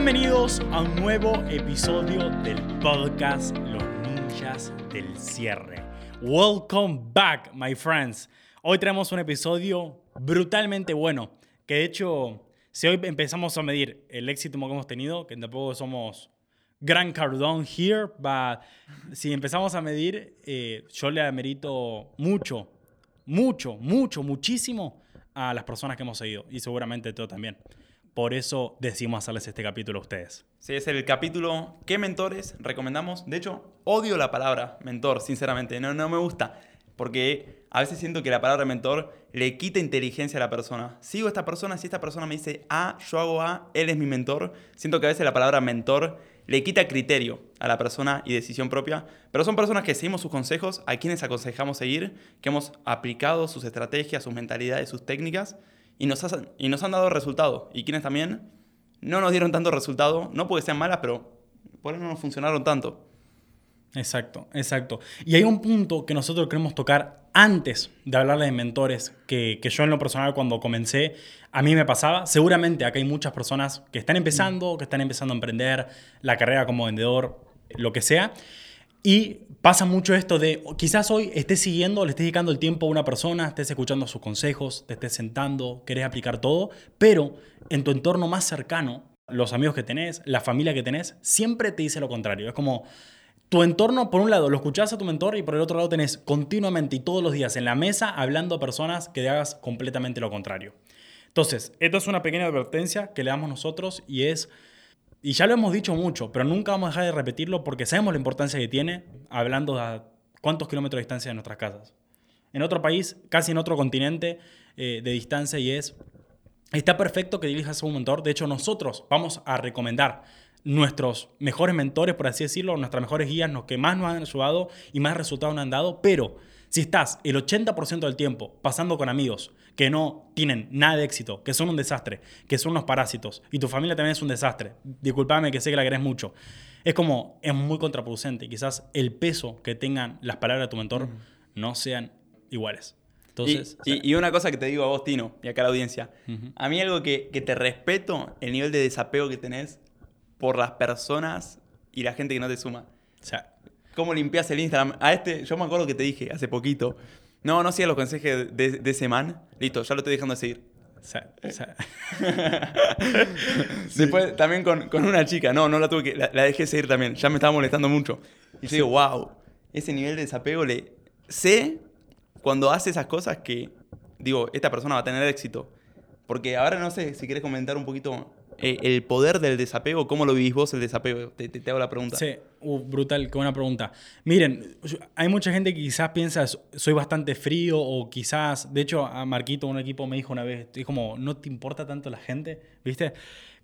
Bienvenidos a un nuevo episodio del podcast Los Ninjas del Cierre. Welcome back, my friends. Hoy tenemos un episodio brutalmente bueno, que de hecho, si hoy empezamos a medir el éxito que hemos tenido, que tampoco somos gran cardón here, but si empezamos a medir, eh, yo le amerito mucho, mucho, mucho, muchísimo a las personas que hemos seguido y seguramente tú también. Por eso decidimos hacerles este capítulo a ustedes. Sí, es el capítulo ¿Qué mentores recomendamos? De hecho, odio la palabra mentor, sinceramente. No, no me gusta. Porque a veces siento que la palabra mentor le quita inteligencia a la persona. Sigo a esta persona, si esta persona me dice A, yo hago A, él es mi mentor. Siento que a veces la palabra mentor le quita criterio a la persona y decisión propia. Pero son personas que seguimos sus consejos, a quienes aconsejamos seguir, que hemos aplicado sus estrategias, sus mentalidades, sus técnicas y nos, y nos han dado resultado. Y quienes también no nos dieron tanto resultado, no porque sean malas, pero por eso no nos funcionaron tanto. Exacto, exacto. Y hay un punto que nosotros queremos tocar antes de hablar de mentores, que, que, yo en lo personal cuando comencé, a mí me pasaba. Seguramente acá hay muchas personas que están empezando, que están empezando a emprender la carrera como vendedor, lo que sea. Y pasa mucho esto de, quizás hoy estés siguiendo, le estés dedicando el tiempo a una persona, estés escuchando sus consejos, te estés sentando, querés aplicar todo, pero en tu entorno más cercano, los amigos que tenés, la familia que tenés, siempre te dice lo contrario. Es como tu entorno, por un lado, lo escuchás a tu mentor y por el otro lado tenés continuamente y todos los días en la mesa hablando a personas que te hagas completamente lo contrario. Entonces, esto es una pequeña advertencia que le damos nosotros y es y ya lo hemos dicho mucho, pero nunca vamos a dejar de repetirlo porque sabemos la importancia que tiene hablando de cuántos kilómetros de distancia de nuestras casas. En otro país, casi en otro continente eh, de distancia y es, está perfecto que dirijas a un mentor. De hecho, nosotros vamos a recomendar nuestros mejores mentores, por así decirlo, nuestras mejores guías, los que más nos han ayudado y más resultados nos han dado, pero si estás el 80% del tiempo pasando con amigos que no tienen nada de éxito, que son un desastre, que son unos parásitos, y tu familia también es un desastre, disculpame que sé que la querés mucho, es como, es muy contraproducente. Quizás el peso que tengan las palabras de tu mentor no sean iguales. Entonces, y, una cosa que te digo a vos, Tino, y acá a la audiencia. A mí algo que, que te respeto, el nivel de desapego que tenés por las personas y la gente que no te suma. O sea, cómo limpias el Instagram. A este, yo me acuerdo que te dije hace poquito, no, no sigas los consejos de, de, ese man. Listo, ya lo estoy dejando de seguir. Después también con, con, una chica, no, no la tuve que, la, dejé seguir también, ya me estaba molestando mucho. Y yo digo, wow, ese nivel de desapego le sé cuando hace esas cosas que digo, esta persona va a tener éxito. Porque ahora no sé si quieres comentar un poquito eh, el poder del desapego, ¿cómo lo vivís vos el desapego? Te, te, hago la pregunta. Sí, uh, brutal, qué buena pregunta. Miren, hay mucha gente que quizás piensa, soy bastante frío o quizás, de hecho, a Marquito, un equipo me dijo una vez, es como, no te importa tanto la gente, ¿viste?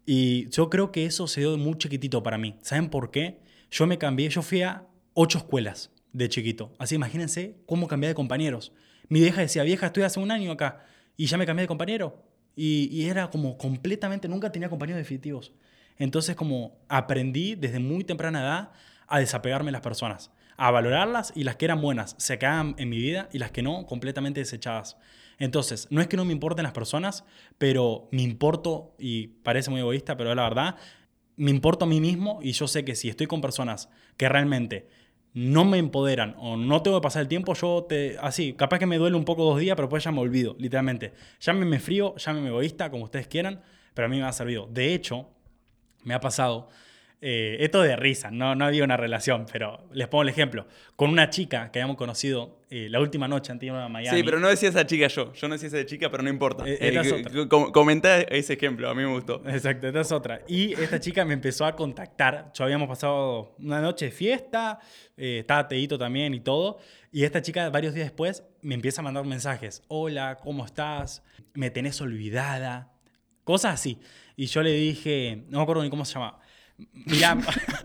Y yo creo que eso se dio muy chiquitito para mí. ¿Saben por qué? Yo me cambié, yo fui a ocho escuelas de chiquito. Así imagínense cómo cambié de compañeros. Mi vieja decía, vieja, estoy hace un año acá y ya me cambié de compañero. Y, era como completamente, nunca tenía compañeros definitivos. Entonces como aprendí desde muy temprana edad a desapegarme de las personas, a valorarlas y las que eran buenas se quedaban en mi vida y las que no, completamente desechadas. Entonces, no es que no me importen las personas, pero me importo, y parece muy egoísta, pero es la verdad, me importo a mí mismo y yo sé que si estoy con personas que realmente no me empoderan o no tengo que pasar el tiempo, yo te. Así, capaz que me duele un poco dos días, pero pues ya me olvido, literalmente. Llámeme frío, llámeme egoísta, como ustedes quieran, pero a mí me ha servido. De hecho, me ha pasado eh, esto de risa, no, no había una relación, pero les pongo el ejemplo. Con una chica que habíamos conocido eh, la última noche antes de Miami. Sí, pero no decía esa chica yo. Yo no decía esa chica, pero no importa. Eh, eh ese ejemplo, a mí me gustó. Exacto, esta es otra. Y esta chica me empezó a contactar. Yo habíamos pasado una noche de fiesta, estaba Teito también y todo. Y esta chica, varios días después, me empieza a mandar mensajes. Hola, ¿cómo estás? Me tenés olvidada. Cosas así. Y yo le dije, no me acuerdo ni cómo se llamaba Mira,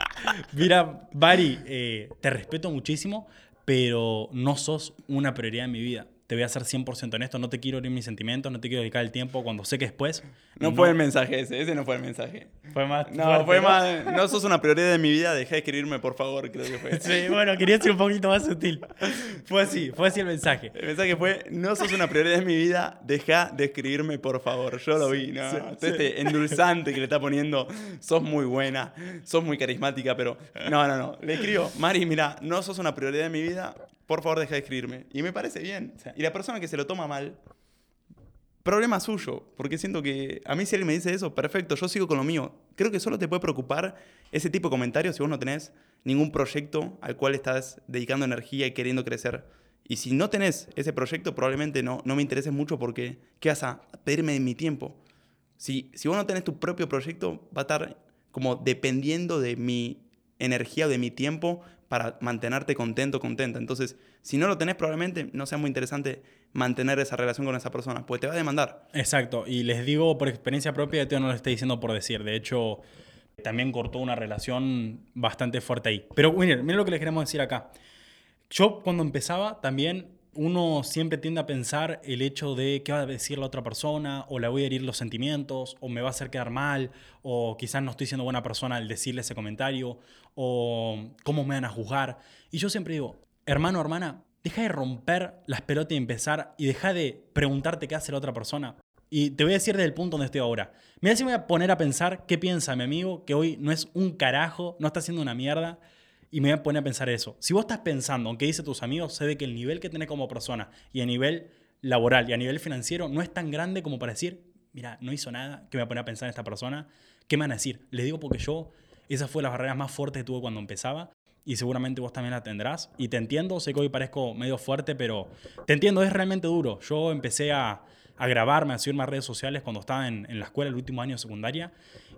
mira, Bari, eh, te respeto muchísimo, pero no sos una prioridad en mi vida. Te voy a ser 100% honesto, no te quiero herir mis sentimientos, no te quiero dedicar el tiempo cuando sé que después... No, fue el mensaje ese, ese no fue el mensaje. Fue más... No, fue más... No sos una prioridad de mi vida, deja de escribirme, por favor, creo que fue. Sí, bueno, quería ser un poquito más sutil. Fue así, fue así el mensaje. El mensaje fue, no sos una prioridad de mi vida, deja de escribirme, por favor. Yo lo vi, ¿no? Este endulzante que le está poniendo, sos muy buena, sos muy carismática, pero... No, no, no. Le escribo, Mari, mira, no sos una prioridad de mi vida, por favor deja de escribirme. Y me parece bien. Y la persona que se lo toma mal, problema suyo, porque siento que a mí si alguien me dice eso, perfecto, yo sigo con lo mío. Creo que solo te puede preocupar ese tipo de comentarios si vos no tenés ningún proyecto al cual estás dedicando energía y queriendo crecer. Y si no tenés ese proyecto, probablemente no, no me intereses mucho porque ¿qué vas a pedirme mi tiempo? Si, si vos no tenés tu propio proyecto, va a estar como dependiendo de mi energía o de mi tiempo para mantenerte contento, contenta. Entonces, si no lo tenés, probablemente no sea muy interesante mantener esa relación con esa persona, pues te va a demandar. Exacto, y les digo por experiencia propia, yo no lo estoy diciendo por decir, de hecho, también cortó una relación bastante fuerte ahí. Pero miren, miren lo que les queremos decir acá. Yo cuando empezaba también uno siempre tiende a pensar el hecho de qué va a decir la otra persona, o le voy a herir los sentimientos, o me va a hacer quedar mal, o quizás no estoy siendo buena persona al decirle ese comentario, o cómo me van a juzgar. Y yo siempre digo, hermano, hermana, deja de romper las pelotas y empezar, y deja de preguntarte qué hace la otra persona. Y te voy a decir desde el punto donde estoy ahora. Mira si me voy a poner a pensar qué piensa mi amigo, que hoy no es un carajo, no está haciendo una mierda y me voy a poner a pensar eso. Si vos estás pensando, aunque dice tus amigos, sé de que el nivel que tenés como persona y a nivel laboral y a nivel financiero no es tan grande como para decir, mira, no hizo nada, que me voy a poner a pensar en esta persona, ¿qué me van a decir? Le digo porque yo, esa fue la barrera más fuerte que tuve cuando empezaba y seguramente vos también la tendrás. Y te entiendo, sé que hoy parezco medio fuerte, pero te entiendo, es realmente duro. Yo empecé a, a grabarme, a subirme a redes sociales cuando estaba en, en la escuela, el último año de secundaria,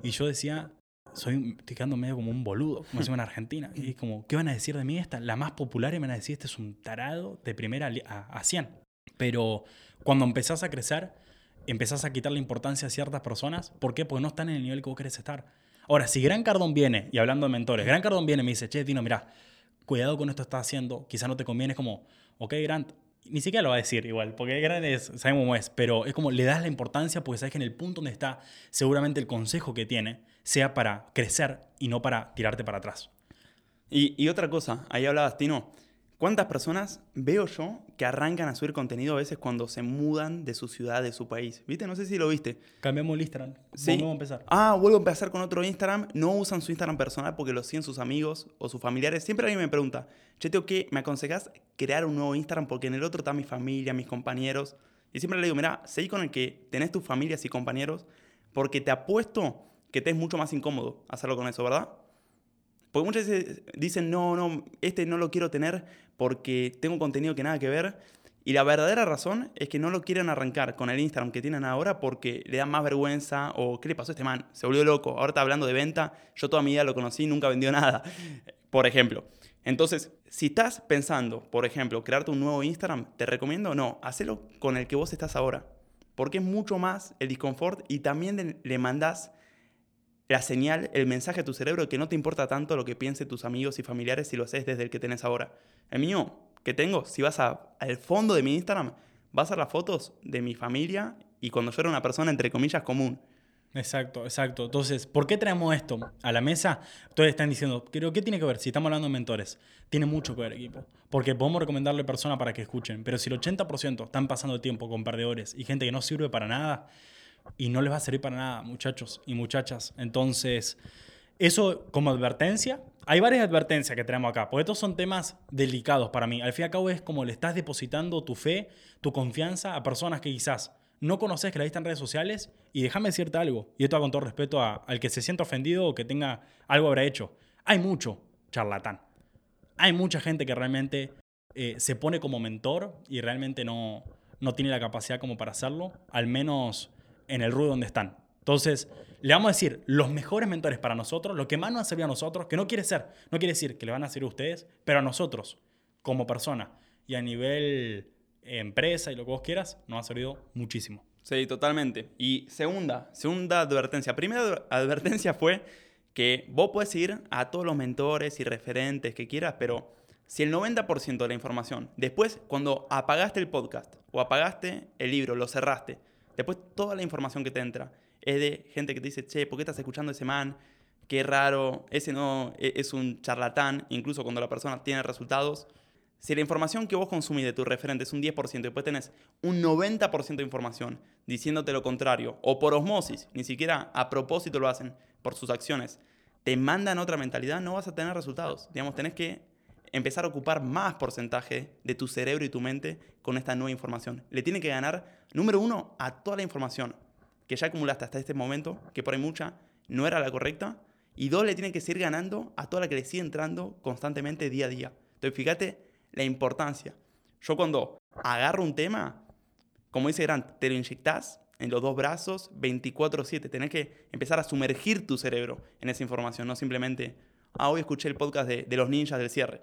y yo decía, soy, estoy medio como un boludo, como se en Argentina. Y como, ¿qué van a decir de mí esta? La más popular y me van a decir, este es un tarado de primera a, a 100. Pero cuando empezás a crecer, empezás a quitar la importancia a ciertas personas. ¿Por qué? Porque no están en el nivel que vos querés estar. Ahora, si Gran Cardón viene, y hablando de mentores, Gran Cardón viene y me dice, che, Tino, mira, cuidado con esto que estás haciendo, quizá no te conviene, es como, ok, Grant, ni siquiera lo va a decir igual, porque Grant es, sabemos cómo es, pero es como le das la importancia porque sabes que en el punto donde está, seguramente el consejo que tiene sea para crecer y no para tirarte para atrás. Y, otra cosa, ahí hablabas, Tino, ¿cuántas personas veo yo que arrancan a subir contenido a veces cuando se mudan de su ciudad, de su país? ¿Viste? No sé si lo viste. Cambiamos el Instagram. Sí. Vuelvo a empezar. Ah, vuelvo a empezar con otro Instagram. No usan su Instagram personal porque lo siguen sus amigos o sus familiares. Siempre alguien me pregunta, che, tengo que, ¿me aconsejas crear un nuevo Instagram? Porque en el otro está mi familia, mis compañeros. Y siempre le digo, mira, seguí con el que tenés tus familias y compañeros porque te apuesto que te es mucho más incómodo hacerlo con eso, ¿verdad? Porque muchas veces dicen, no, no, este no lo quiero tener porque tengo contenido que nada que ver. Y la verdadera razón es que no lo quieren arrancar con el Instagram que tienen ahora porque le da más vergüenza o ¿qué le pasó a este man? Se volvió loco. Ahora está hablando de venta. Yo toda mi vida lo conocí, nunca vendió nada. Por ejemplo. Entonces, si estás pensando, por ejemplo, crearte un nuevo Instagram, te recomiendo no, hacelo con el que vos estás ahora. Porque es mucho más el disconfort y también le mandás la señal, el mensaje a tu cerebro que no te importa tanto lo que piensen tus amigos y familiares si lo haces desde el que tenés ahora. El mío, que tengo, si vas al fondo de mi Instagram, vas a las fotos de mi familia y cuando yo era una persona, entre comillas, común. Exacto, exacto. Entonces, ¿por qué traemos esto a la mesa? Todos están diciendo, pero ¿qué tiene que ver? Si estamos hablando de mentores, tiene mucho que ver, equipo. Porque podemos recomendarle personas para que escuchen, pero si el 80% están pasando tiempo con perdedores y gente que no sirve para nada, y no les va a servir para nada, muchachos y muchachas. Entonces, eso como advertencia. Hay varias advertencias que tenemos acá, porque estos son temas delicados para mí. Al fin y al cabo es como le estás depositando tu fe, tu confianza a personas que quizás no conoces, que la viste en redes sociales. Y déjame decirte algo, y esto con todo respeto al que se sienta ofendido o que tenga algo habrá hecho. Hay mucho charlatán. Hay mucha gente que realmente eh, se pone como mentor y realmente no, no tiene la capacidad como para hacerlo. Al menos en el ruido donde están. Entonces, le vamos a decir los mejores mentores para nosotros, lo que más nos ha servido a nosotros, que no quiere ser, no quiere decir que le van a servir a ustedes, pero a nosotros, como persona y a nivel empresa y lo que vos quieras, nos ha servido muchísimo. Sí, totalmente. Y segunda, segunda advertencia. Primera advertencia fue que vos puedes ir a todos los mentores y referentes que quieras, pero Si el 90% de la información, después cuando apagaste el podcast o apagaste el libro, lo cerraste, después toda la información que te entra es de gente que te dice, che, ¿por qué estás escuchando ese man? Qué raro, ese no e, es un charlatán, incluso cuando la persona tiene resultados. Si la información que vos consumís de tu referente es un 10%, y después tenés un 90% de información diciéndote lo contrario, o por osmosis, ni siquiera a propósito lo hacen por sus acciones, te mandan otra mentalidad, no vas a tener resultados. Digamos, tenés que empezar a ocupar más porcentaje de tu cerebro y tu mente con esta nueva información. Le tiene que ganar, número uno, a toda la información que ya acumulaste hasta este momento, que por ahí mucha no era la correcta, y dos, le tiene que seguir ganando a toda la que le sigue entrando constantemente día a día. Entonces, fíjate la importancia. Yo cuando agarro un tema, como dice Grant, te lo inyectas en los dos brazos 24/7. Tenés que empezar a sumergir tu cerebro en esa información, no simplemente, ah, hoy escuché el podcast de, de los ninjas del cierre.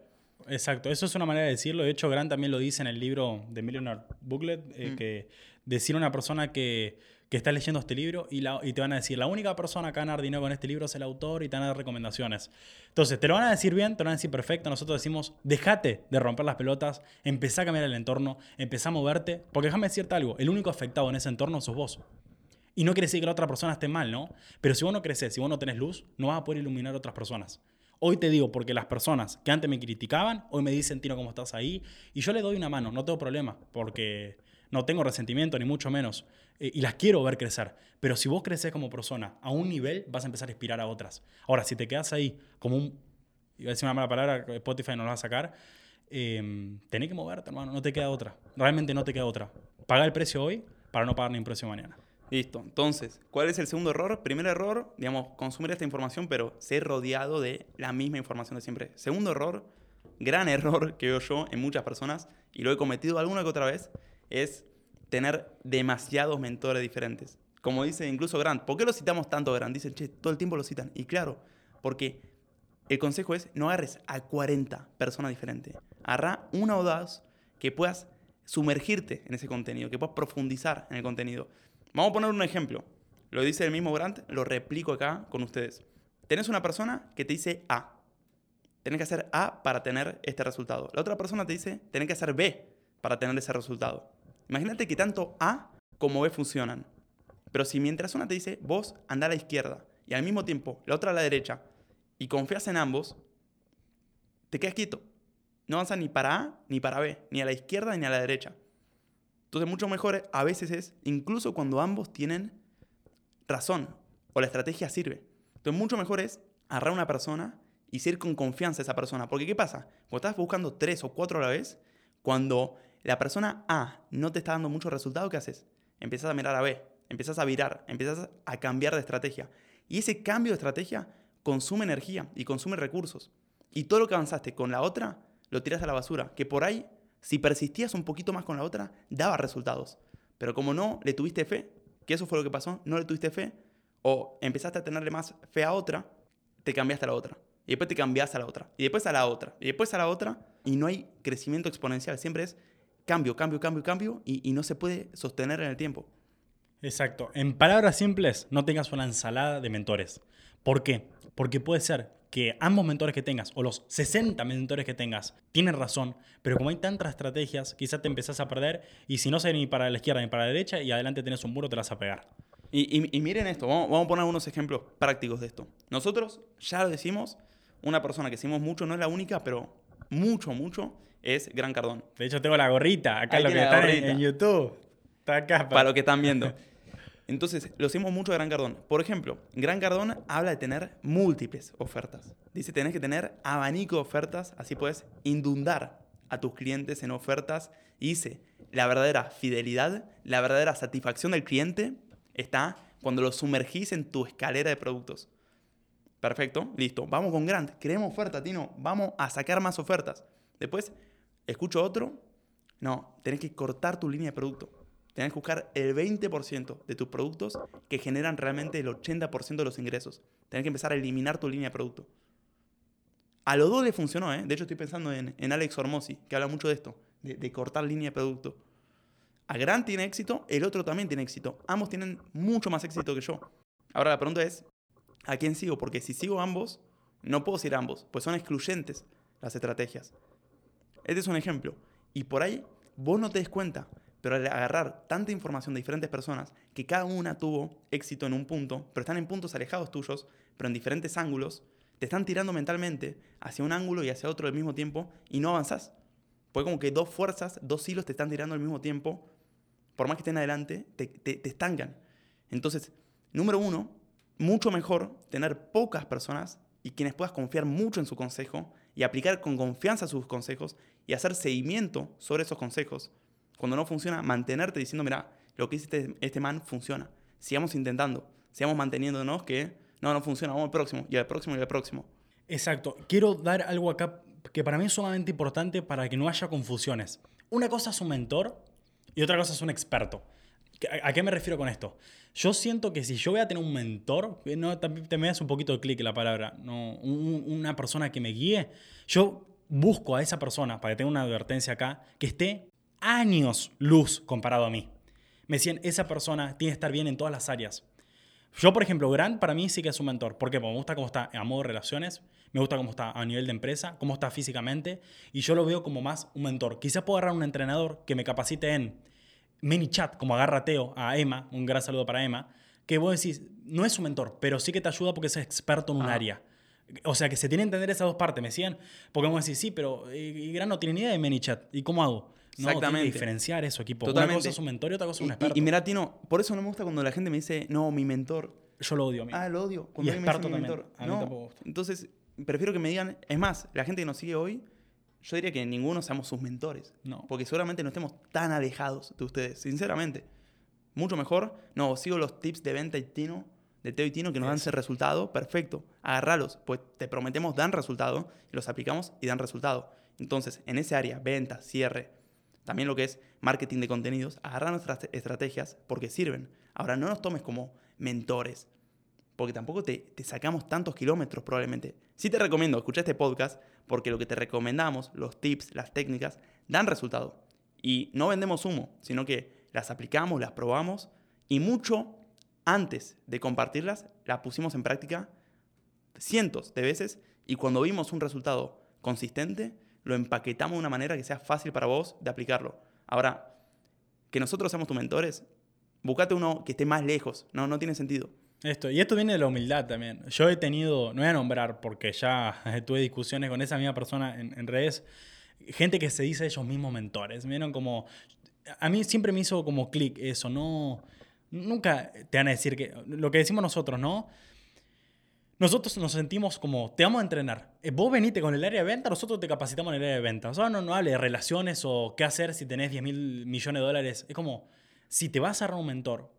Exacto, eso es una manera de decirlo. De hecho, Grant también lo dice en el libro de Millionaire Booklet, eh, mm. que decir a una persona que, que está leyendo este libro y, la, y, te van a decir, la única persona que va a ganar dinero con este libro es el autor y te van a dar recomendaciones. Entonces, te lo van a decir bien, te lo van a decir perfecto. Nosotros decimos, déjate de romper las pelotas, empezá a cambiar el entorno, empezá a moverte, porque déjame decirte algo, el único afectado en ese entorno sos vos. Y no quiere decir que la otra persona esté mal, ¿no? Pero si vos no creces, si vos no tenés luz, no vas a poder iluminar a otras personas. Hoy te digo, porque las personas que antes me criticaban, hoy me dicen, Tino, ¿cómo estás ahí? Y yo le doy una mano, no tengo problema, porque no tengo resentimiento, ni mucho menos. Eh, y las quiero ver crecer. Pero si vos creces como persona a un nivel, vas a empezar a inspirar a otras. Ahora, si te quedas ahí como un... Iba a decir una mala palabra, Spotify no la va a sacar. Eh, tenés que moverte, hermano, no te queda otra. Realmente no te queda otra. Paga el precio hoy para no pagar ni un precio mañana. Listo. Entonces, ¿cuál es el segundo error? Primer error, digamos, consumir esta información, pero ser rodeado de la misma información de siempre. Segundo error, gran error que veo yo en muchas personas, y lo he cometido alguna que otra vez, es tener demasiados mentores diferentes. Como dice incluso Grant, ¿por qué lo citamos tanto Grant? Dicen, che, todo el tiempo lo citan. Y claro, porque el consejo es no agarres a 40 personas diferentes. Agarra una o dos que puedas sumergirte en ese contenido, que puedas profundizar en el contenido. Vamos a poner un ejemplo. Lo dice el mismo Grant, lo replico acá con ustedes. Tenés una persona que te dice A. Tenés que hacer A para tener este resultado. La otra persona te dice, tenés que hacer B para tener ese resultado. Imagínate que tanto A como B funcionan. Pero si mientras una te dice, vos anda a la izquierda y al mismo tiempo la otra a la derecha y confías en ambos, te quedas quieto. No avanzas ni para A ni para B, ni a la izquierda ni a la derecha. Entonces, mucho mejor a veces es, incluso cuando ambos tienen razón o la estrategia sirve. Entonces, mucho mejor es agarrar a una persona y ser con confianza a esa persona. Porque, ¿qué pasa? Cuando estás buscando tres o cuatro a la vez, cuando la persona A no te está dando mucho resultado, ¿qué haces? Empiezas a mirar a B, empiezas a virar, empiezas a cambiar de estrategia. Y ese cambio de estrategia consume energía y consume recursos. Y todo lo que avanzaste con la otra, lo tiras a la basura. Que por ahí si persistías un poquito más con la otra, daba resultados. Pero como no le tuviste fe, que eso fue lo que pasó, no le tuviste fe, o empezaste a tenerle más fe a otra, te cambiaste a la otra. Y después te cambiaste a la otra. Y después a la otra. Y después a la otra. Y no hay crecimiento exponencial. Siempre es cambio, cambio, cambio, cambio. Y, y no se puede sostener en el tiempo. Exacto. En palabras simples, no tengas una ensalada de mentores. ¿Por qué? Porque puede ser que ambos mentores que tengas o los 60 mentores que tengas tienen razón, pero como hay tantas estrategias, quizás te empezás a perder y si no sé ni para la izquierda ni para la derecha y adelante tenés un muro, te las vas a pegar. Y, miren esto, vamos, a poner algunos ejemplos prácticos de esto. Nosotros ya lo decimos, una persona que decimos mucho, no es la única, pero mucho, mucho, es Gran Cardón. De hecho, tengo la gorrita, acá lo que está en, en, YouTube. Está acá. Para, para lo que están viendo. Entonces, lo hacemos mucho de Gran Cardón. Por ejemplo, Gran Cardón habla de tener múltiples ofertas. Dice, tenés que tener abanico de ofertas, así puedes inundar a tus clientes en ofertas. Y dice, la verdadera fidelidad, la verdadera satisfacción del cliente está cuando lo sumergís en tu escalera de productos. Perfecto, listo. Vamos con Grant. Queremos oferta, Tino. Vamos a sacar más ofertas. Después, escucho otro. No, tenés que cortar tu línea de producto. Tienes que buscar el 20% de tus productos que generan realmente el 80% de los ingresos. Tienes que empezar a eliminar tu línea de producto. A los dos le funcionó, ¿eh? De hecho, estoy pensando en, Alex Hormozzi, que habla mucho de esto, de, cortar línea de producto. A Grant tiene éxito, el otro también tiene éxito. Ambos tienen mucho más éxito que yo. Ahora la pregunta es, ¿a quién sigo? Porque si sigo ambos, no puedo seguir ambos, pues son excluyentes las estrategias. Este es un ejemplo. Y por ahí vos no te des cuenta, pero agarrar tanta información de diferentes personas, que cada una tuvo éxito en un punto, pero están en puntos alejados tuyos, pero en diferentes ángulos, te están tirando mentalmente hacia un ángulo y hacia otro al mismo tiempo y no avanzás. Pues como que dos fuerzas, dos hilos te están tirando al mismo tiempo, por más que estén adelante, te, te estancan. Entonces, número uno, mucho mejor tener pocas personas y quienes puedas confiar mucho en su consejo y aplicar con confianza sus consejos y hacer seguimiento sobre esos consejos. Cuando no funciona, mantenerte diciendo, mira, lo que hiciste este man funciona. Sigamos intentando, sigamos manteniéndonos que no, no funciona, vamos al próximo, y al próximo, y al próximo. Exacto. Quiero dar algo acá que para mí es sumamente importante para que no haya confusiones. Una cosa es un mentor y otra cosa es un experto. ¿A qué me refiero con esto? Yo siento que si yo voy a tener un mentor, no, también me das un poquito de clic la palabra, no, una persona que me guíe, yo busco a esa persona, para que tenga una advertencia acá, que esté años luz comparado a mí. Me decían, esa persona tiene que estar bien en todas las áreas. Yo, por ejemplo, Grant para mí sí que es un mentor. ¿Por qué? Porque me gusta cómo está a modo de relaciones, me gusta cómo está a nivel de empresa, cómo está físicamente, y yo lo veo como más un mentor. Quizás puedo agarrar un entrenador que me capacite en ManyChat, como agarra Teo a Emma, un gran saludo para Emma, que vos decís, no es un mentor, pero sí que te ayuda porque es experto en un ah. área. O sea, que se tiene que entender esas dos partes, me decían. Porque vos decís, sí, pero y Gran no tiene ni idea de ManyChat. ¿Y cómo hago? No, Exactamente. que diferenciar eso, equipo. Totalmente. Una cosa es un mentor y otra cosa es un experto. Y, mira, Tino, por eso no me gusta cuando la gente me dice, no, mi mentor. Yo lo odio, Ah, lo odio. Cuando y experto me mentor. A mí no. Entonces, prefiero que me digan. Es más, la gente que nos sigue hoy yo diría que ninguno seamos sus mentores. No. Porque seguramente no estemos tan alejados de ustedes, sinceramente. Mucho mejor, no, sigo los tips de venta y Tino, de Teo y Tino que nos dan ese resultado, perfecto, agarralos, pues te prometemos dan resultado, y los aplicamos y dan resultado. Entonces, en ese área, venta, cierre, también lo que es marketing de contenidos, agarrar nuestras estrategias porque sirven. Ahora, no nos tomes como mentores, porque tampoco te, te, sacamos tantos kilómetros probablemente. Sí te recomiendo escuchar este podcast porque lo que te recomendamos, los tips, las técnicas, dan resultado. Y no vendemos humo, sino que las aplicamos, las probamos y mucho antes de compartirlas, las pusimos en práctica cientos de veces y cuando vimos un resultado consistente, lo empaquetamos de una manera que sea fácil para vos de aplicarlo. Ahora, que nosotros seamos tus mentores, búscate uno que esté más lejos, no, no tiene sentido. Esto, y esto viene de la humildad también. Yo he tenido, no voy a nombrar porque ya tuve discusiones con esa misma persona en, redes, gente que se dice ellos mismos mentores. Vieron como, a mí siempre me hizo como clic eso, no, nunca te van a decir que, lo que decimos nosotros, ¿no? Nosotros nos sentimos como, te vamos a entrenar. Eh, vos venite con el área de venta, nosotros te capacitamos en el área de venta. O sea, no, no hable de relaciones o qué hacer si tenés 10 mil millones de dólares. Es como, si te vas a agarrar un mentor,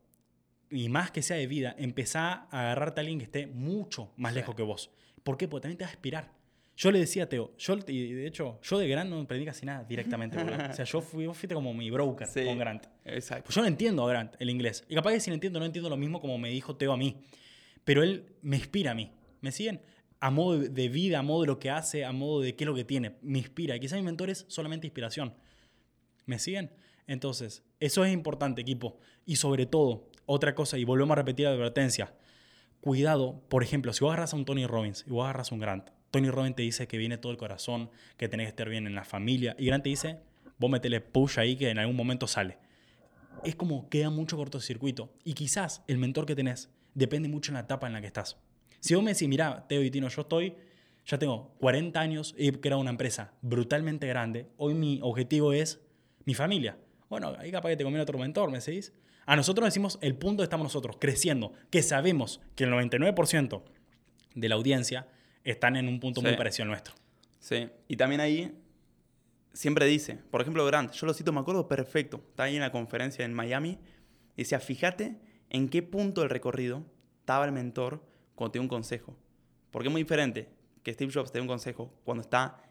y más que sea de vida, empezá a agarrarte a alguien que esté mucho más lejos que vos. ¿Por qué? Porque también te va a inspirar. Yo le decía a Teo, yo, y de hecho, yo de Grant no aprendí casi nada directamente. o sea, yo fui, vos fuiste como mi broker con Grant. Exacto. Pues yo no entiendo a Grant el inglés. Y capaz que si no entiendo, no entiendo lo mismo como me dijo Teo a mí. Pero él me inspira a mí. ¿Me siguen? A modo de vida, a modo de lo que hace, a modo de qué es lo que tiene. Me inspira. Y quizás mi mentor es solamente inspiración. ¿Me siguen? Entonces, eso es importante, equipo. Y sobre todo, otra cosa, y volvemos a repetir la advertencia. Cuidado, por ejemplo, si vos agarras a un Tony Robbins y vos agarras a un Grant, Tony Robbins te dice que viene todo el corazón, que tenés que estar bien en la familia, y Grant te dice, vos metele push ahí que en algún momento sale. Es como queda mucho cortocircuito. Y quizás el mentor que tenés depende mucho en la etapa en la que estás. Si vos me decís, mira, Teo y Tino, yo estoy, ya tengo 40 años, he creado una empresa brutalmente grande, hoy mi objetivo es mi familia. Bueno, ahí capaz que te conviene otro mentor, ¿me seguís? A nosotros decimos el punto estamos nosotros, creciendo, que sabemos que el 99% de la audiencia están en un punto muy parecido al nuestro. Sí, y también ahí siempre dice, por ejemplo, Grant, yo lo cito, me acuerdo perfecto, está ahí en la conferencia en Miami, decía, fíjate en qué punto del recorrido estaba el mentor cuando te dio un consejo. Porque es muy diferente que Steve Jobs te dé un consejo cuando está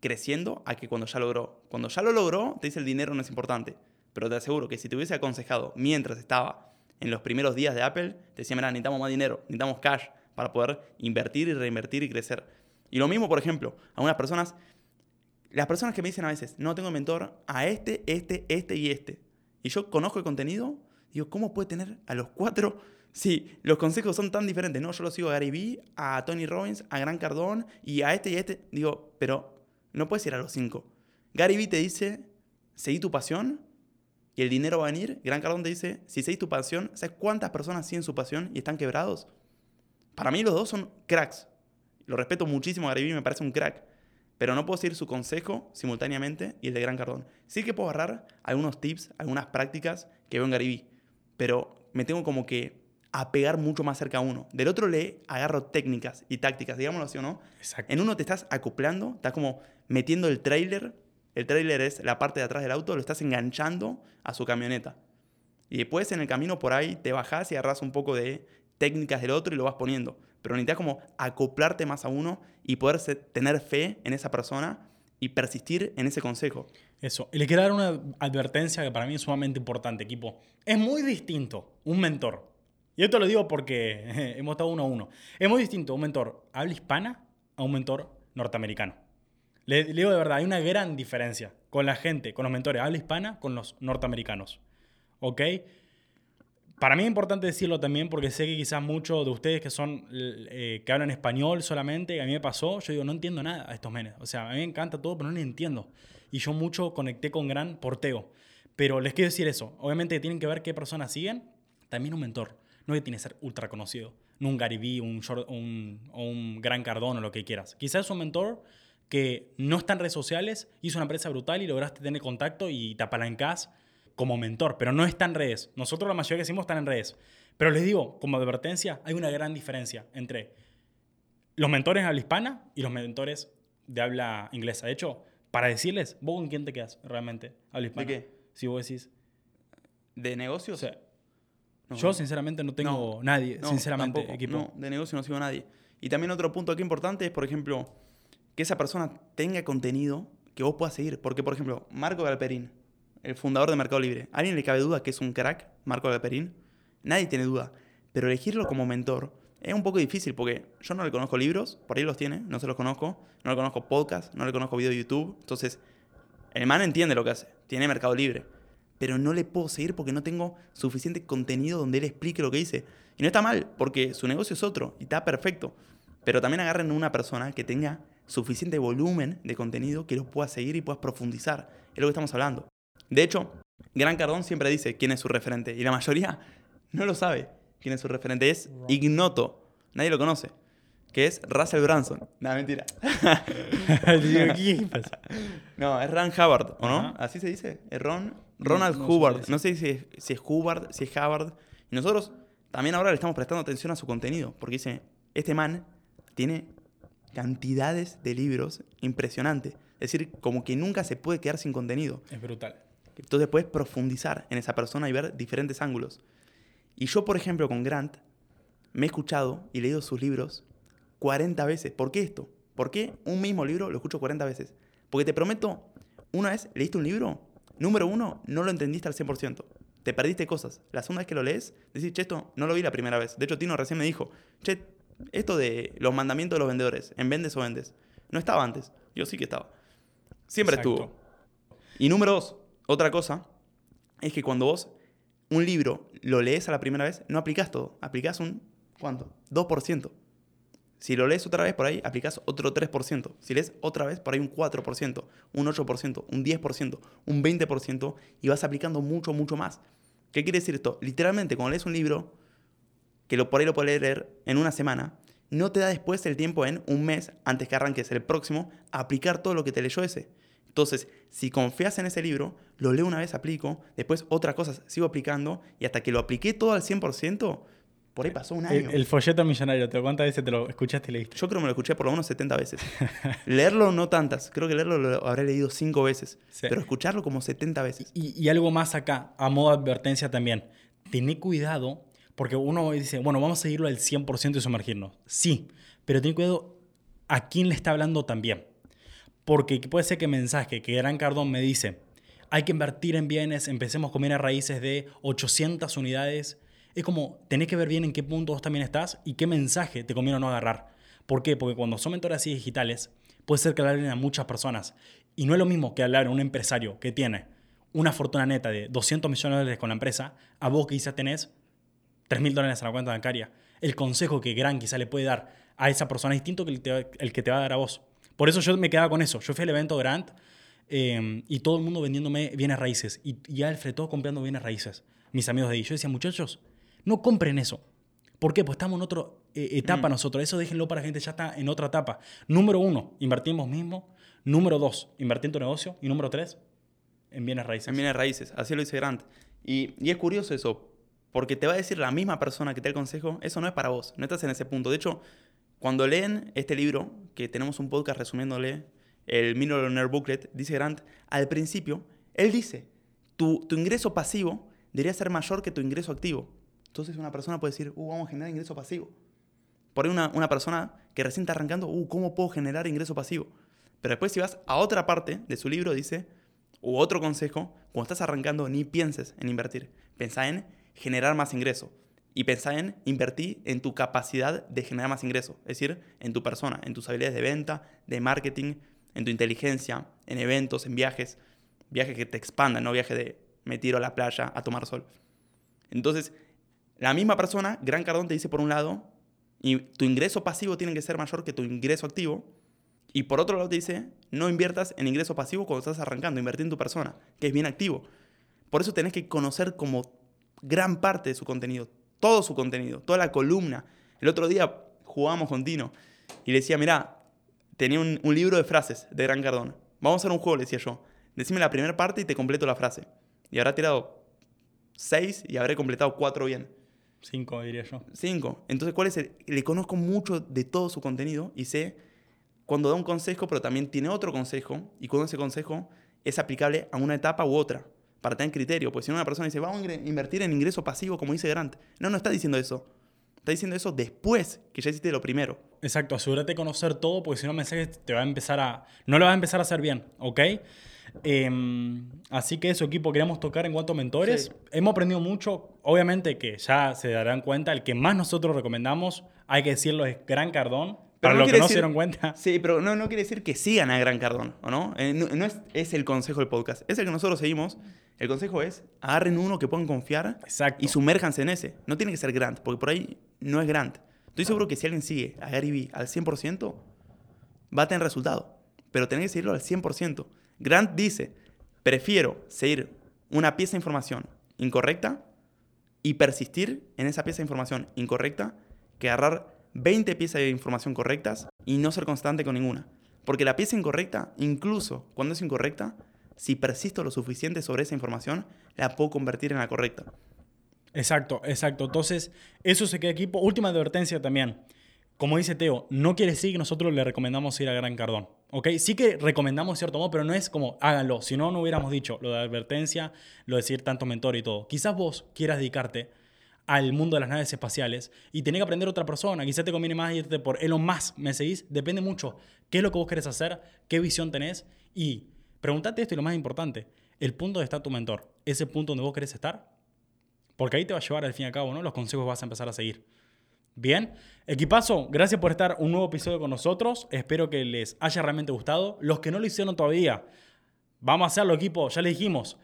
creciendo a que cuando ya logró. Cuando ya lo logró, te dice el dinero no es importante. Pero te aseguro que si te hubiese aconsejado mientras estaba en los primeros días de Apple, te decía, mira, necesitamos más dinero, necesitamos cash para poder invertir y reinvertir y crecer. Y lo mismo, por ejemplo, a unas personas, las personas que me dicen a veces, no tengo mentor a este, este, este y este. Y yo conozco el contenido, digo, ¿cómo puede tener a los cuatro? Sí, los consejos son tan diferentes, ¿no? Yo lo sigo a Gary Vee, a Tony Robbins, a Gran Cardón y a este y a este. Digo, pero no puedes ir a los cinco. Gary Vee te dice, seguí tu pasión y el dinero va a venir. Gran Cardón te dice, si seguís tu pasión, ¿sabes cuántas personas siguen su pasión y están quebrados? Para mí los dos son cracks. Lo respeto muchísimo a Gary Vee, me parece un crack. Pero no puedo seguir su consejo simultáneamente y el de Gran Cardón. Sí que puedo agarrar algunos tips, algunas prácticas que veo en Gary Vee. Pero me tengo como que apegar mucho más cerca a uno. Del otro le agarro técnicas y tácticas, digámoslo así o no. Exacto. En uno te estás acoplando, estás como metiendo el trailer. El trailer es la parte de atrás del auto, lo estás enganchando a su camioneta. Y después en el camino por ahí te bajás y agarras un poco de técnicas del otro y lo vas poniendo. Pero necesitas como acoplarte más a uno y poder tener fe en esa persona y persistir en ese consejo. Eso. Y le quiero dar una advertencia que para mí es sumamente importante, equipo. Es muy distinto un mentor. Y esto lo digo porque hemos estado uno a uno. Es muy distinto un mentor habla hispana a un mentor norteamericano. Le, le digo de verdad, hay una gran diferencia con la gente, con los mentores habla hispana, con los norteamericanos. ¿Ok? Para mí es importante decirlo también porque sé que quizás muchos de ustedes que son eh, que hablan español solamente, a mí me pasó, yo digo, no entiendo nada a estos menes. O sea, a mí me encanta todo, pero no les entiendo. Y yo mucho conecté con gran porteo. Pero les quiero decir eso. Obviamente tienen que ver qué personas siguen. También un mentor. No que tiene que ser ultra conocido. No un Gary un, un, un Gran Cardón o lo que quieras. Quizás un mentor que no está en redes sociales, hizo una empresa brutal y lograste tener contacto y te apalancás como mentor, pero no está en redes. Nosotros la mayoría que hicimos están en redes. Pero les digo, como advertencia, hay una gran diferencia entre los mentores de habla hispana y los mentores de habla inglesa. De hecho, para decirles, ¿vos con quién te quedas realmente? Habla hispana. qué? Si vos decís, ¿De o negocios? sea, No. yo sinceramente no tengo No, nadie, No, sinceramente, tampoco. equipo. No, de negocio no sigo a nadie. Y también otro punto aquí importante es, por ejemplo, que esa persona tenga contenido que vos puedas seguir. Porque, por ejemplo, Marco Galperín, el fundador de Mercado Libre, ¿a alguien le cabe duda que es un crack, Marco Galperín? Nadie tiene duda. Pero elegirlo como mentor es un poco difícil porque yo no le conozco libros, por ahí los tiene, no se los conozco. No le conozco podcast, no le conozco video de YouTube. Entonces, el man entiende lo que hace, tiene Mercado Libre, pero no le puedo seguir porque no tengo suficiente contenido donde él explique lo que dice. Y no está mal, porque su negocio es otro y está perfecto. Pero también agarren una persona que tenga suficiente volumen de contenido que los pueda seguir y puedas profundizar. Es lo que estamos hablando. De hecho, Gran Cardón siempre dice quién es su referente y la mayoría no lo sabe quién es su referente. Es ignoto, nadie lo conoce, que es Russell Branson. Nada, mentira. No, es Ron Hubbard, ¿o no? ¿Así se dice? Es Ron. Ronald no Hubbard. No sé si es, si es Hubbard, si es Hubbard. Y nosotros también ahora le estamos prestando atención a su contenido. Porque dice, este man tiene cantidades de libros impresionantes. Es decir, como que nunca se puede quedar sin contenido. Es brutal. Entonces puedes profundizar en esa persona y ver diferentes ángulos. Y yo, por ejemplo, con Grant, me he escuchado y leído sus libros 40 veces. ¿Por qué esto? ¿Por qué un mismo libro lo escucho 40 veces? Porque te prometo, una vez leíste un libro, número uno, no lo entendiste al 100%. Te perdiste cosas. La segunda vez que lo lees, decís, che, esto no lo vi la primera vez. De hecho, Tino recién me dijo, che, esto de los mandamientos de los vendedores, en vendes o vendes, no estaba antes. Yo sí que estaba. Siempre Exacto. estuvo. Y número dos, otra cosa, es que cuando vos un libro lo lees a la primera vez, no aplicás todo. Aplicás un, ¿cuánto? 2%. Si lo lees otra vez por ahí, aplicás otro 3%. Si lees otra vez por ahí un 4%, un 8%, un 10%, un 20% y vas aplicando mucho, mucho más. ¿Qué quiere decir esto? Literalmente, cuando lees un libro, que lo, por ahí lo puedes leer en una semana, no te da después el tiempo en un mes, antes que arranques el próximo, a aplicar todo lo que te leyó ese. Entonces, si confías en ese libro, lo leo una vez, aplico, después otras cosas sigo aplicando y hasta que lo apliqué todo al 100%, por ahí pasó un año. El, el folleto millonario, ¿te cuántas veces te lo escuchaste y leíste? Yo creo que me lo escuché por lo menos 70 veces. leerlo no tantas, creo que leerlo lo habré leído 5 veces, Sí. pero escucharlo como 70 veces. Y, y algo más acá, a modo de advertencia también. Tené cuidado, porque uno dice, bueno, vamos a seguirlo al 100% y sumergirnos. Sí, pero ten cuidado a quién le está hablando también. Porque puede ser que mensaje que Gran Cardón me dice, hay que invertir en bienes, empecemos con bienes raíces de 800 unidades. Es como, tenés que ver bien en qué punto vos también estás y qué mensaje te conviene no agarrar. ¿Por qué? Porque cuando son mentores así digitales, puede ser que le hablen a muchas personas. Y no es lo mismo que hablar a un empresario que tiene una fortuna neta de 200 millones de dólares con la empresa, a vos que quizás tenés 3 mil dólares en la cuenta bancaria. El consejo que Gran quizá le puede dar a esa persona es distinto que el que te va a dar a vos. Por eso yo me quedaba con eso. Yo fui al evento Grant eh, y todo el mundo vendiéndome bienes raíces. Y, y Alfred, todos comprando bienes raíces. Mis amigos de ahí. Yo decía, muchachos, no compren eso. ¿Por qué? Pues estamos en otra eh, etapa nosotros. Eso déjenlo para la gente, ya está en otra etapa. Número uno, vos mismo. Número dos, invertir en tu negocio. Y número tres, en bienes raíces. En bienes raíces, así lo dice Grant. Y, y es curioso eso, porque te va a decir la misma persona que te da el consejo, eso no es para vos, no estás en ese punto. De hecho, cuando leen este libro, que tenemos un podcast resumiéndole el Millionaire Booklet, dice Grant, al principio, él dice, tu, tu ingreso pasivo debería ser mayor que tu ingreso activo. Entonces una persona puede decir, uh, vamos a generar ingreso pasivo. Por ahí una, una persona que recién está arrancando, uh, ¿cómo puedo generar ingreso pasivo? Pero después si vas a otra parte de su libro, dice, u otro consejo, cuando estás arrancando, ni pienses en invertir. Pensá en generar más ingreso. Y pensá en invertir en tu capacidad de generar más ingreso. Es decir, en tu persona, en tus habilidades de venta, de marketing, en tu inteligencia, en eventos, en viajes. Viajes que te expandan, no viajes de me tiro a la playa a tomar sol. Entonces, la misma persona, Gran Cardón, te dice por un lado, y tu ingreso pasivo tiene que ser mayor que tu ingreso activo. Y por otro lado te dice, no inviertas en ingreso pasivo cuando estás arrancando, invertir en tu persona, que es bien activo. Por eso tenés que conocer como gran parte de su contenido, todo su contenido, toda la columna. El otro día jugábamos con Tino y le decía, mira, tenía un, un libro de frases de Gran Cardón. Vamos a hacer un juego, le decía yo. Decime la primera parte y te completo la frase. Y habrá tirado seis y habré completado cuatro bien. Cinco, diría yo. Cinco. Entonces, ¿cuál es el? Le conozco mucho de todo su contenido y sé cuando da un consejo, pero también tiene otro consejo y cuando ese consejo es aplicable a una etapa u otra para tener criterio. Pues si una persona dice, vamos a invertir en ingreso pasivo, como dice Grant. No, no está diciendo eso. Está diciendo eso después que ya hiciste lo primero. Exacto, asegúrate de conocer todo porque si no, mensajes te va a empezar a. No lo vas a empezar a hacer bien, ¿ok? Eh, así que eso, equipo, queríamos tocar en cuanto a mentores. Sí. Hemos aprendido mucho. Obviamente que ya se darán cuenta, el que más nosotros recomendamos, hay que decirlo, es Gran Cardón. Para no los que no se dieron cuenta. Sí, pero no, no quiere decir que sigan a Gran Cardón, ¿o no? Eh, no no es, es el consejo del podcast. Es el que nosotros seguimos. El consejo es, agarren uno que puedan confiar Exacto. y sumérjanse en ese. No tiene que ser Grant, porque por ahí no es Grant. Estoy seguro que si alguien sigue a Gary Vee al 100%, va a tener resultado. Pero tenés que seguirlo al 100%. Grant dice, prefiero seguir una pieza de información incorrecta y persistir en esa pieza de información incorrecta que agarrar 20 piezas de información correctas y no ser constante con ninguna. Porque la pieza incorrecta, incluso cuando es incorrecta, si persisto lo suficiente sobre esa información, la puedo convertir en la correcta. Exacto, exacto. Entonces, eso se queda equipo. Última advertencia también. Como dice Teo, no quiere decir que nosotros le recomendamos ir a Gran Cardón. ¿Ok? Sí que recomendamos cierto modo, pero no es como háganlo. Si no, no hubiéramos dicho lo de advertencia, lo de decir tanto mentor y todo. Quizás vos quieras dedicarte al mundo de las naves espaciales y tenés que aprender otra persona. Quizás te conviene más irte por Elon Musk, ¿me seguís? Depende mucho qué es lo que vos querés hacer, qué visión tenés y preguntate esto y lo más importante, el punto donde está tu mentor, ese punto donde vos querés estar, porque ahí te va a llevar al fin y al cabo, ¿no? Los consejos vas a empezar a seguir. Bien, equipazo, gracias por estar un nuevo episodio con nosotros. Espero que les haya realmente gustado. Los que no lo hicieron todavía, vamos a hacerlo, equipo. Ya les dijimos.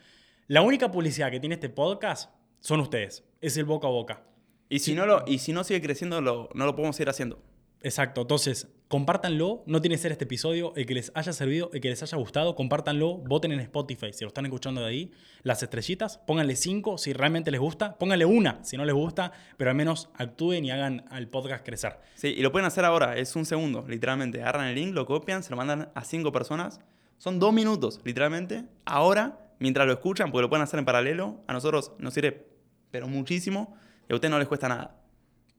La única publicidad que tiene este podcast son ustedes. Es el boca a boca. Y si, no, lo, y si no sigue creciendo, lo- no lo podemos seguir haciendo. Exacto. Entonces, compártanlo. No tiene que ser este episodio el que les haya servido, el que les haya gustado. Compártanlo. Voten en Spotify si lo están escuchando de ahí. Las estrellitas. Pónganle cinco si realmente les gusta. Pónganle una si no les gusta. Pero al menos actúen y hagan al podcast crecer. Sí, y lo pueden hacer ahora, es un segundo, literalmente. Agarran el link, lo copian, se lo mandan a cinco personas. Son dos minutos, literalmente. Ahora, mientras lo escuchan, porque lo pueden hacer en paralelo, a nosotros nos sirve, pero muchísimo, y a ustedes no les cuesta nada.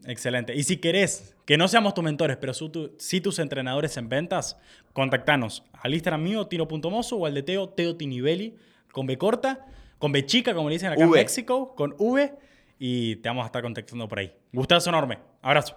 Excelente. Y si querés que no seamos tus mentores, pero tu- sí tus entrenadores en ventas, contactanos al Instagram mío, tino.mozo, o al de Teo, Teo Tinibelli, con B corta, con B chica, como le dicen acá en. México, con V, y te vamos a estar contactando por ahí. Gustazo enorme. Abrazo.